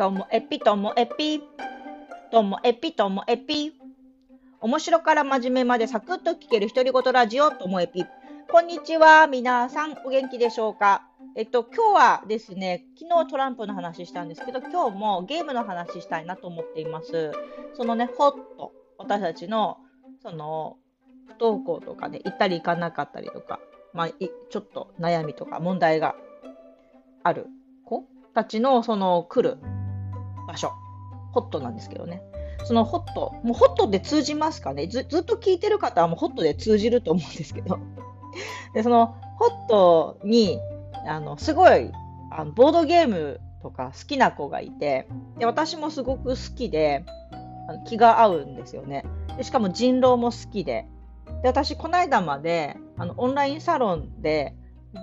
ともえぴともえぴ。ともえぴともえぴ。面白から真面目までサクッと聞ける独り言ラジオともえぴ。こんにちは。皆さん、お元気でしょうか？えっと、今日はですね、昨日トランプの話したんですけど、今日もゲームの話したいなと思っています。そのね、ホット、私たちの、その、不登校とかね、行ったり行かなかったりとか、まあ、ちょっと悩みとか問題がある子たちの、その、来る場所、ホットなんですけどね。そのホット、もうホットで通じますかね？ずずっと聞いてる方はもうホットで通じると思うんですけど。で、そのホットに、あの、すごい、あのボードゲームとか好きな子がいて、で、私もすごく好きで、気が合うんですよね。で、しかも人狼も好きで。で、私、この間まで、あの、オンラインサロンで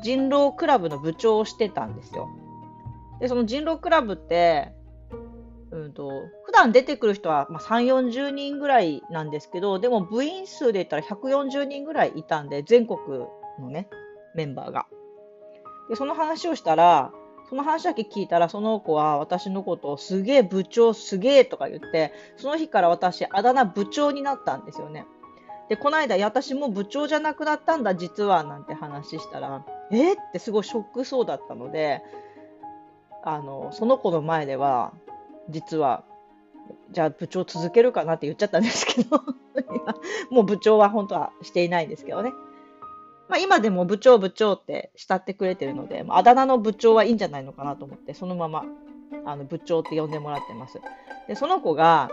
人狼クラブの部長をしてたんですよ。で、その人狼クラブって、うんと、普段出てくる人は、まあ、3、40人ぐらいなんですけど、でも部員数で言ったら140人ぐらいいたんで、全国のね、メンバーが。で、その話をしたら、その話だけ聞いたら、その子は私のことをすげえ部長すげえとか言って、その日から私、あだ名部長になったんですよね。で、この間、私も部長じゃなくなったんだ、実は、なんて話したら、えってすごいショックそうだったので、あの、その子の前では、実は、じゃあ部長続けるかなって言っちゃったんですけど、もう部長は本当はしていないんですけどね。まあ今でも部長部長って慕ってくれてるので、あ、だ名の部長はいいんじゃないのかなと思って、そのままあの部長って呼んでもらってます。で、その子が、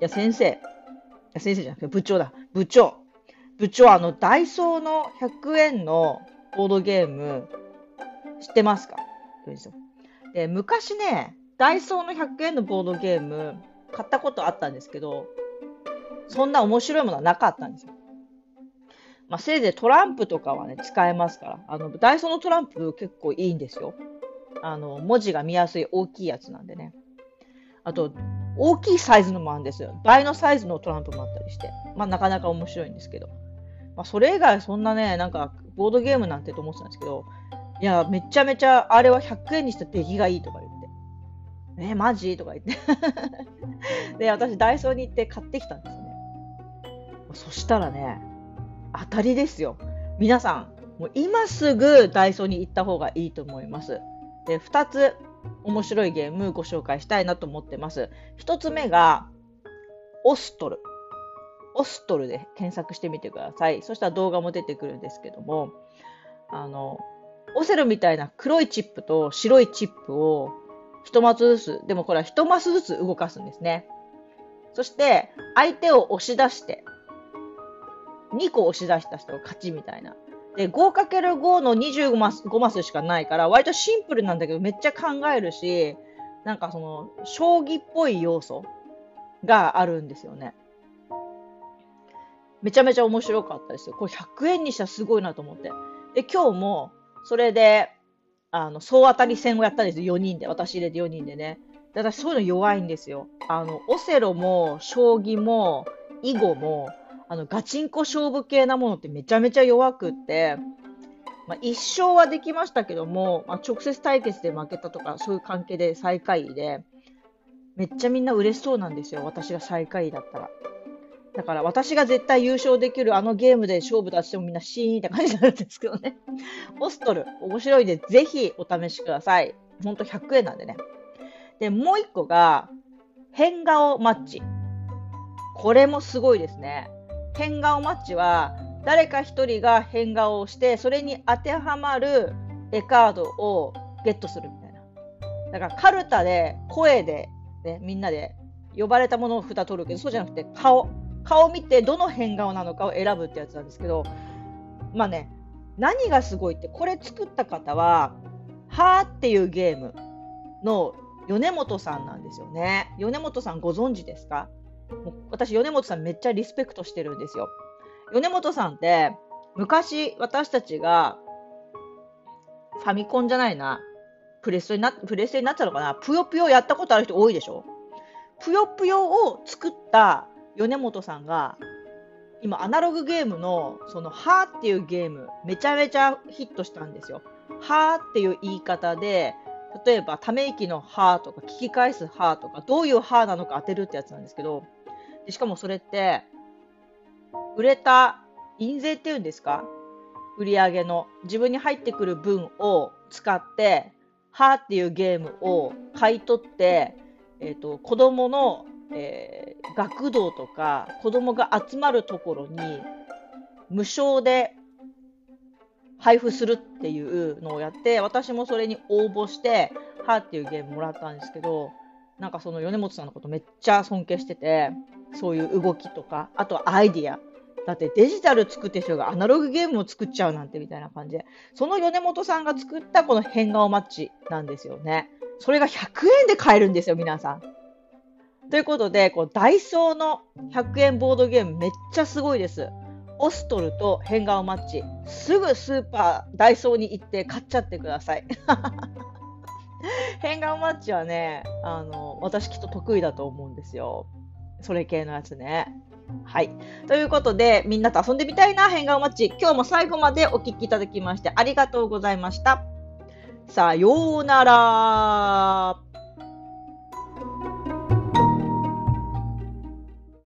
いや先生、いや先生じゃなくて部長だ、部長。部長、あの、ダイソーの100円のボードゲーム、知ってますか？で、昔ね、ダイソーの100円のボードゲーム、買ったことあったんですけど、そんな面白いものはなかったんですよ。まあ、せいぜいトランプとかはね、使えますから。あの、ダイソーのトランプ結構いいんですよ。あの、文字が見やすい大きいやつなんでね。あと、大きいサイズのもあるんですよ。倍のサイズのトランプもあったりして。まあ、なかなか面白いんですけど。まあ、それ以外そんなね、なんか、ボードゲームなんてと思ってたんですけど、いや、めちゃめちゃ、あれは100円にした出来がいいとか言。え、マジ？とか言って。で、私、ダイソーに行って買ってきたんですね。そしたらね、当たりですよ。皆さん、もう今すぐダイソーに行った方がいいと思います。で、2つ面白いゲームご紹介したいなと思ってます。1つ目が、オストル。オストルで検索してみてください。そしたら動画も出てくるんですけども、あの、オセロみたいな黒いチップと白いチップを一マスずつ、でもこれは一マスずつ動かすんですね。そして、相手を押し出して、2個押し出した人が勝ちみたいな。で、5×5 の25マス ,5 マスしかないから、割とシンプルなんだけど、めっちゃ考えるし、なんかその、将棋っぽい要素があるんですよね。めちゃめちゃ面白かったですよ。これ100円にしたらすごいなと思って。で、今日も、それで、あの、総当たり戦をやったんですよ。4人で。私入れて4人でね。で私そういうの弱いんですよ。あの、オセロも、将棋も、囲碁も、あの、ガチンコ勝負系なものってめちゃめちゃ弱くって、まあ、一勝はできましたけども、まあ、直接対決で負けたとか、そういう関係で最下位で、めっちゃみんな嬉しそうなんですよ。私が最下位だったら。だから私が絶対優勝できるあのゲームで勝負出してもみんなシーンって感じになるんですけどね。オストル、面白いんでぜひお試しください。ほんと100円なんでね。で、もう一個が、変顔マッチ。これもすごいですね。変顔マッチは、誰か一人が変顔をして、それに当てはまる絵カードをゲットするみたいな。だからカルタで、声で、ね、みんなで呼ばれたものを札取るけど、そうじゃなくて顔。顔を見てどの変顔なのかを選ぶってやつなんですけど、まあね、何がすごいって、これ作った方は、はーっていうゲームの米本さんなんですよね。米本さんご存知ですか？もう私、米本さんめっちゃリスペクトしてるんですよ。米本さんって、昔私たちが、ファミコンじゃないな、プレステにな、プレスになっちゃうのかな、ぷよぷよやったことある人多いでしょ？ぷよぷよを作った米本さんが、今、アナログゲームの、その、はーっていうゲーム、めちゃめちゃヒットしたんですよ。はーっていう言い方で、例えば、ため息のはとか、聞き返すはとか、どういうはなのか当てるってやつなんですけど、でしかもそれって、売れた印税っていうんですか？売り上げの自分に入ってくる分を使って、はーっていうゲームを買い取って、えっ、ー、と、子供の、えー、学童とか、子供が集まるところに、無償で配布するっていうのをやって、私もそれに応募して、はーっていうゲームもらったんですけど、なんかその米本さんのことめっちゃ尊敬してて、そういう動きとか、あとはアイディア。だってデジタル作ってる人がアナログゲームを作っちゃうなんてみたいな感じで、その米本さんが作ったこの変顔マッチなんですよね。それが100円で買えるんですよ、皆さん。ということで、こうダイソーの100円ボードゲームめっちゃすごいです。オストルと変顔マッチ。すぐスーパー、ダイソーに行って買っちゃってください。変顔マッチはね、あの、私きっと得意だと思うんですよ。それ系のやつね。はい。ということで、みんなと遊んでみたいな変顔マッチ。今日も最後までお聴きいただきましてありがとうございました。さようなら。